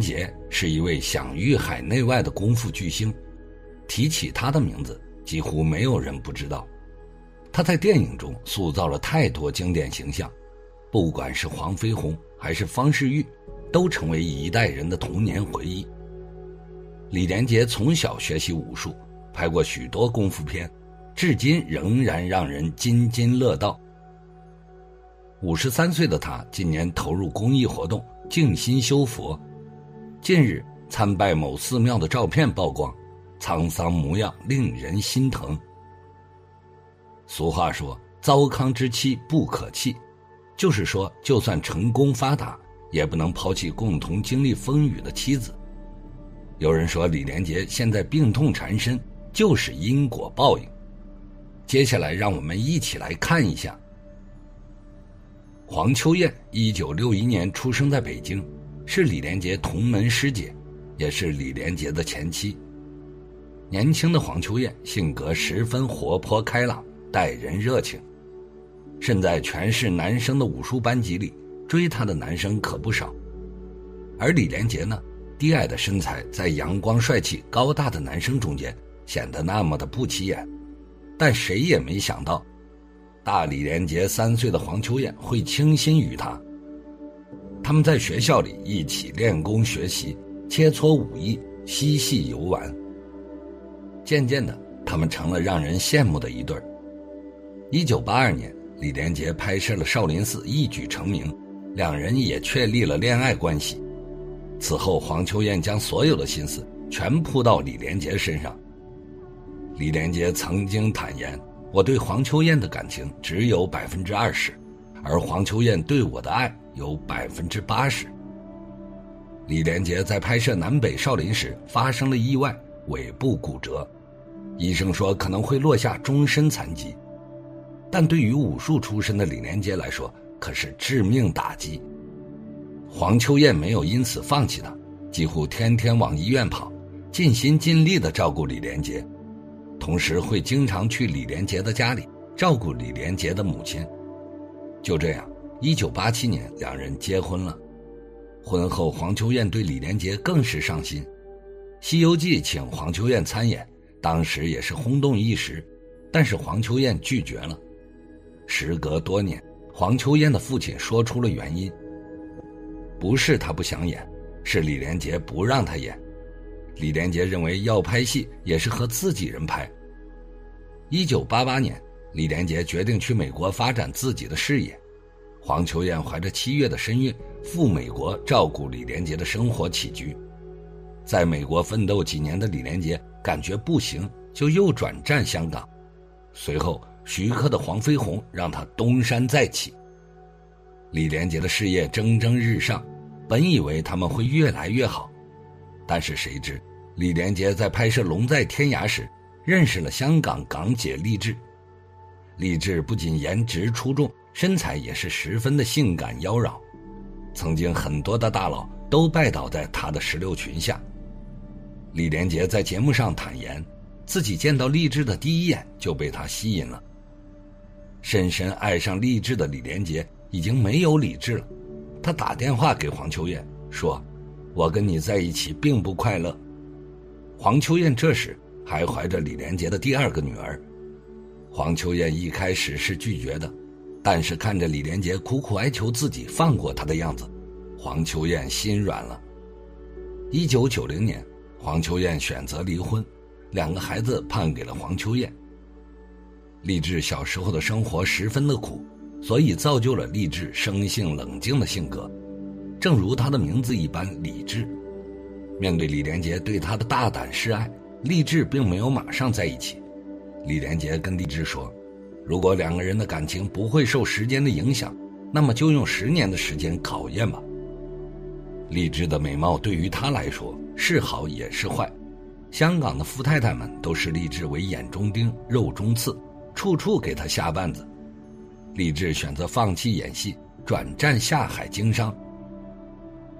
杰是一位享誉海内外的功夫巨星，提起他的名字，几乎没有人不知道。他在电影中塑造了太多经典形象，不管是黄飞鸿还是方世玉，都成为一代人的童年回忆。李连杰从小学习武术，拍过许多功夫片，至今仍然让人津津乐道。五十三岁的他今年投入公益活动，静心修佛。近日参拜某寺庙的照片曝光，沧桑模样令人心疼。俗话说：“糟糠之妻不可弃”，就是说，就算成功发达，也不能抛弃共同经历风雨的妻子。有人说李连杰现在病痛缠身，就是因果报应。接下来，让我们一起来看一下。黄秋燕，一九六一年出生在北京，是李连杰同门师姐，也是李连杰的前妻。年轻的黄秋燕性格十分活泼开朗，待人热情。身在全市男生的武术班级里，追她的男生可不少。而李连杰呢？低矮的身材在阳光帅气高大的男生中间显得那么的不起眼，但谁也没想到，大李连杰三岁的黄秋燕会倾心于他。他们在学校里一起练功学习，切磋武艺，嬉戏游玩。渐渐的，他们成了让人羡慕的一对儿。一九八二年，李连杰拍摄了《少林寺》，一举成名，两人也确立了恋爱关系。此后，黄秋燕将所有的心思全扑到李连杰身上。李连杰曾经坦言：“我对黄秋燕的感情只有百分之二十，而黄秋燕对我的爱有百分之八十。”李连杰在拍摄《南北少林》时发生了意外，尾部骨折，医生说可能会落下终身残疾，但对于武术出身的李连杰来说，可是致命打击。黄秋燕没有因此放弃他，几乎天天往医院跑，尽心尽力地照顾李连杰，同时会经常去李连杰的家里照顾李连杰的母亲。就这样，一九八七年两人结婚了。婚后，黄秋燕对李连杰更是上心，《西游记》请黄秋燕参演，当时也是轰动一时，但是黄秋燕拒绝了。时隔多年，黄秋燕的父亲说出了原因。不是他不想演，是李连杰不让他演。李连杰认为要拍戏也是和自己人拍。一九八八年，李连杰决定去美国发展自己的事业，黄秋燕怀着七月的身孕赴美国照顾李连杰的生活起居。在美国奋斗几年的李连杰感觉不行，就又转战香港。随后，徐克的黄飞鸿让他东山再起。李连杰的事业蒸蒸日上，本以为他们会越来越好，但是谁知，李连杰在拍摄《龙在天涯》时，认识了香港港姐励志。励志不仅颜值出众，身材也是十分的性感妖娆，曾经很多的大佬都拜倒在她的石榴裙下。李连杰在节目上坦言，自己见到励志的第一眼就被她吸引了，深深爱上励志的李连杰。已经没有理智了，他打电话给黄秋燕说：“我跟你在一起并不快乐。”黄秋燕这时还怀着李连杰的第二个女儿。黄秋燕一开始是拒绝的，但是看着李连杰苦苦哀求自己放过他的样子，黄秋燕心软了。一九九零年，黄秋燕选择离婚，两个孩子判给了黄秋燕。励志小时候的生活十分的苦。所以造就了励志生性冷静的性格，正如他的名字一般理智。面对李连杰对他的大胆示爱，励志并没有马上在一起。李连杰跟励志说：“如果两个人的感情不会受时间的影响，那么就用十年的时间考验吧。”励志的美貌对于他来说是好也是坏，香港的富太太们都视励志为眼中钉、肉中刺，处处给他下绊子。励志选择放弃演戏，转战下海经商。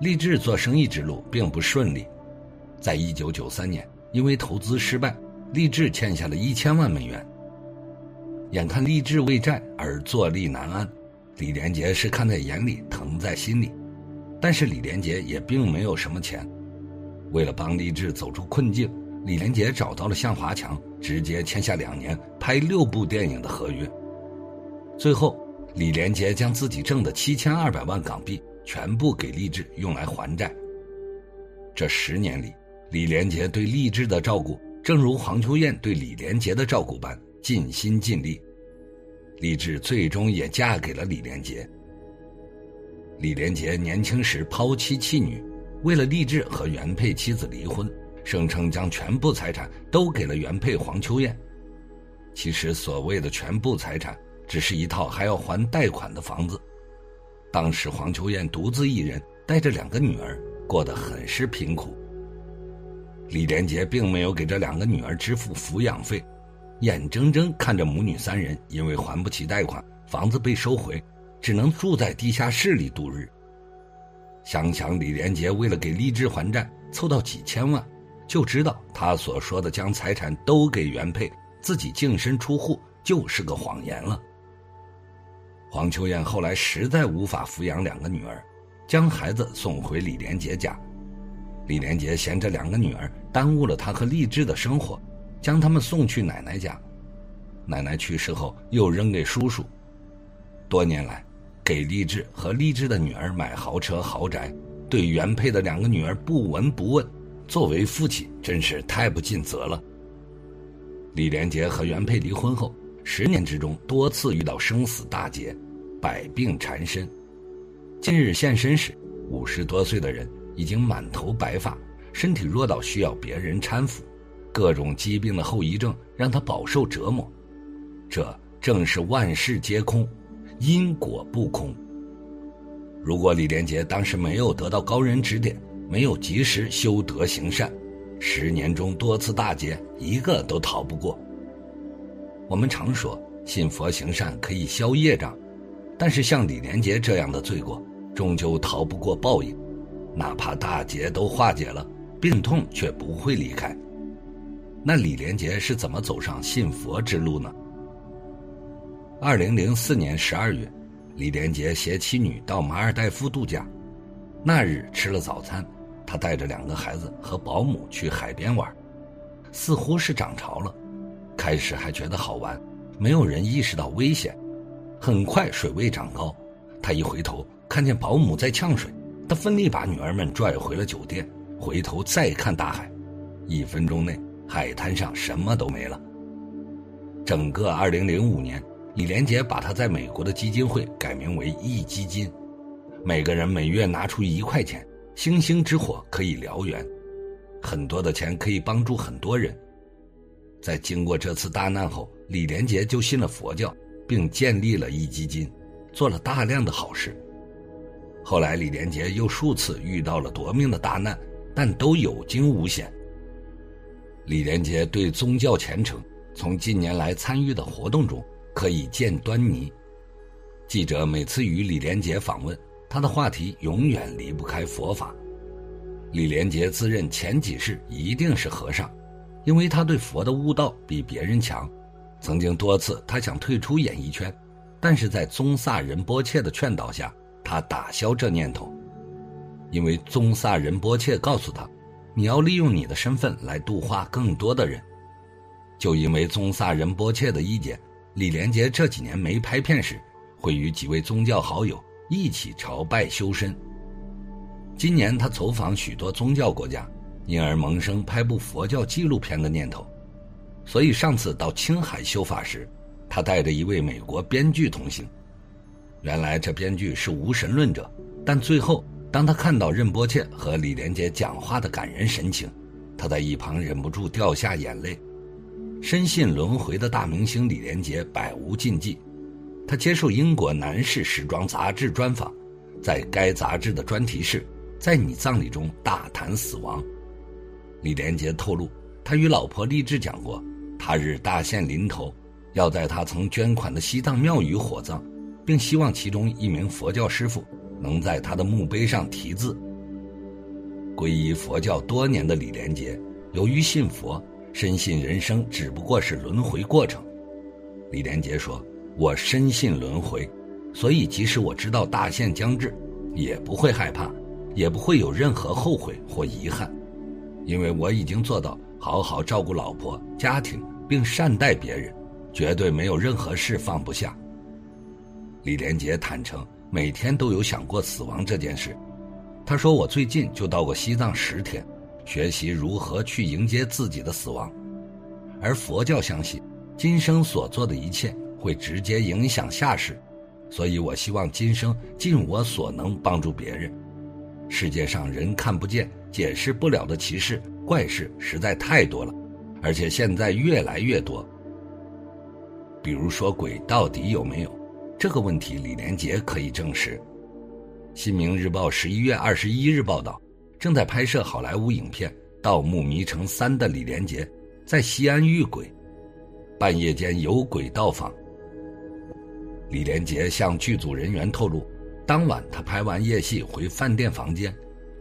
励志做生意之路并不顺利，在一九九三年，因为投资失败，励志欠下了一千万美元。眼看励志为债而坐立难安，李连杰是看在眼里，疼在心里。但是李连杰也并没有什么钱。为了帮励志走出困境，李连杰找到了向华强，直接签下两年拍六部电影的合约。最后，李连杰将自己挣的七千二百万港币全部给励志用来还债。这十年里，李连杰对励志的照顾，正如黄秋燕对李连杰的照顾般尽心尽力。励志最终也嫁给了李连杰。李连杰年轻时抛妻弃女，为了励志和原配妻子离婚，声称将全部财产都给了原配黄秋燕。其实所谓的全部财产，只是一套还要还贷款的房子。当时黄秋燕独自一人带着两个女儿。过得很是贫苦。李连杰并没有给这两个女儿支付抚养费，眼睁睁看着母女三人因为还不起贷款，房子被收回，只能住在地下室里度日。想想李连杰为了给励志还债凑到几千万，就知道他所说的将财产都给原配，自己净身出户就是个谎言了。黄秋燕后来实在无法抚养两个女儿。将孩子送回李连杰家，李连杰嫌这两个女儿耽误了他和励志的生活，将他们送去奶奶家。奶奶去世后，又扔给叔叔。多年来，给励志和励志的女儿买豪车豪宅，对原配的两个女儿不闻不问，作为父亲真是太不尽责了。李连杰和原配离婚后，十年之中多次遇到生死大劫，百病缠身。近日现身时，五十多岁的人已经满头白发，身体弱到需要别人搀扶，各种疾病的后遗症让他饱受折磨。这正是万事皆空，因果不空。如果李连杰当时没有得到高人指点，没有及时修德行善，十年中多次大劫，一个都逃不过。我们常说信佛行善可以消业障，但是像李连杰这样的罪过。终究逃不过报应，哪怕大劫都化解了，病痛却不会离开。那李连杰是怎么走上信佛之路呢？二零零四年十二月，李连杰携妻女到马尔代夫度假。那日吃了早餐，他带着两个孩子和保姆去海边玩，似乎是涨潮了。开始还觉得好玩，没有人意识到危险。很快水位涨高，他一回头。看见保姆在呛水，他奋力把女儿们拽回了酒店。回头再看大海，一分钟内海滩上什么都没了。整个2005年，李连杰把他在美国的基金会改名为义基金，每个人每月拿出一块钱，星星之火可以燎原，很多的钱可以帮助很多人。在经过这次大难后，李连杰就信了佛教，并建立了义基金，做了大量的好事。后来，李连杰又数次遇到了夺命的大难，但都有惊无险。李连杰对宗教虔诚，从近年来参与的活动中可以见端倪。记者每次与李连杰访问，他的话题永远离不开佛法。李连杰自认前几世一定是和尚，因为他对佛的悟道比别人强。曾经多次，他想退出演艺圈，但是在宗萨仁波切的劝导下。他打消这念头，因为宗萨仁波切告诉他：“你要利用你的身份来度化更多的人。”就因为宗萨仁波切的意见，李连杰这几年没拍片时，会与几位宗教好友一起朝拜修身。今年他走访许多宗教国家，因而萌生拍部佛教纪录片的念头。所以上次到青海修法时，他带着一位美国编剧同行。原来这编剧是无神论者，但最后当他看到任波切和李连杰讲话的感人神情，他在一旁忍不住掉下眼泪。深信轮回的大明星李连杰百无禁忌，他接受英国男士时装杂志专访，在该杂志的专题是“在你葬礼中大谈死亡”。李连杰透露，他与老婆励志讲过，他日大限临头，要在他曾捐款的西藏庙宇火葬。并希望其中一名佛教师傅能在他的墓碑上题字。皈依佛教多年的李连杰，由于信佛，深信人生只不过是轮回过程。李连杰说：“我深信轮回，所以即使我知道大限将至，也不会害怕，也不会有任何后悔或遗憾，因为我已经做到好好照顾老婆、家庭，并善待别人，绝对没有任何事放不下。李连杰坦诚，每天都有想过死亡这件事。他说：“我最近就到过西藏十天，学习如何去迎接自己的死亡。”而佛教相信，今生所做的一切会直接影响下世，所以我希望今生尽我所能帮助别人。世界上人看不见、解释不了的奇事怪事实在太多了，而且现在越来越多。比如说，鬼到底有没有？这个问题，李连杰可以证实。新民日报十一月二十一日报道，正在拍摄好莱坞影片《盗墓迷城三》的李连杰。在西安遇鬼，半夜间有鬼到访。李连杰向剧组人员透露，当晚他拍完夜戏回饭店房间，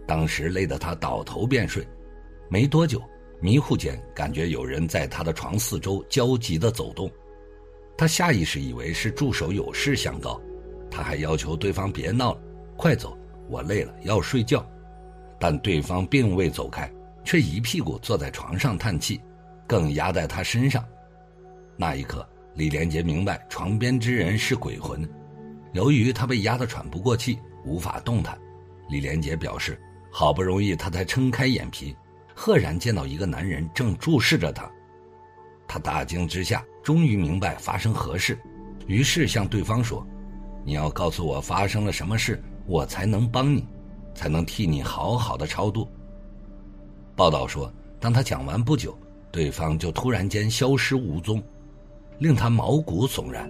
当时累得他倒头便睡，没多久，迷糊间感觉有人在他的床四周焦急地走动，他下意识以为是助手有事相告，他还要求对方别闹了，快走，我累了要睡觉，但对方并未走开，却一屁股坐在床上叹气。更压在他身上，那一刻，李连杰明白床边之人是鬼魂。由于他被压得喘不过气，无法动弹，李连杰表示，好不容易他才撑开眼皮，赫然见到一个男人正注视着他。他大惊之下，终于明白发生何事，于是向对方说：“你要告诉我发生了什么事，我才能帮你，才能替你好好的超度。”报道说，当他讲完不久。对方就突然间消失无踪，令他毛骨悚然。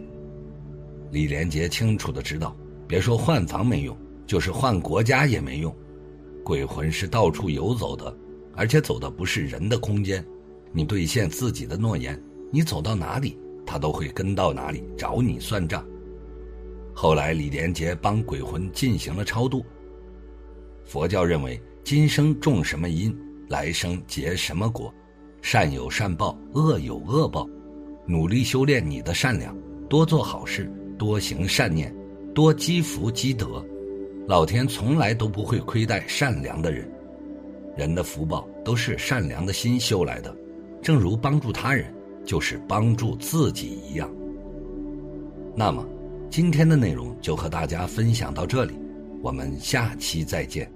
李连杰清楚的知道，别说换房没用，就是换国家也没用。鬼魂是到处游走的，而且走的不是人的空间。你兑现自己的诺言，你走到哪里，他都会跟到哪里找你算账。后来，李连杰帮鬼魂进行了超度。佛教认为，今生种什么因，来生结什么果。善有善报，恶有恶报，努力修炼你的善良，多做好事，多行善念，多积福积德，老天从来都不会亏待善良的人。人的福报都是善良的心修来的，正如帮助他人就是帮助自己一样。那么，今天的内容就和大家分享到这里，我们下期再见。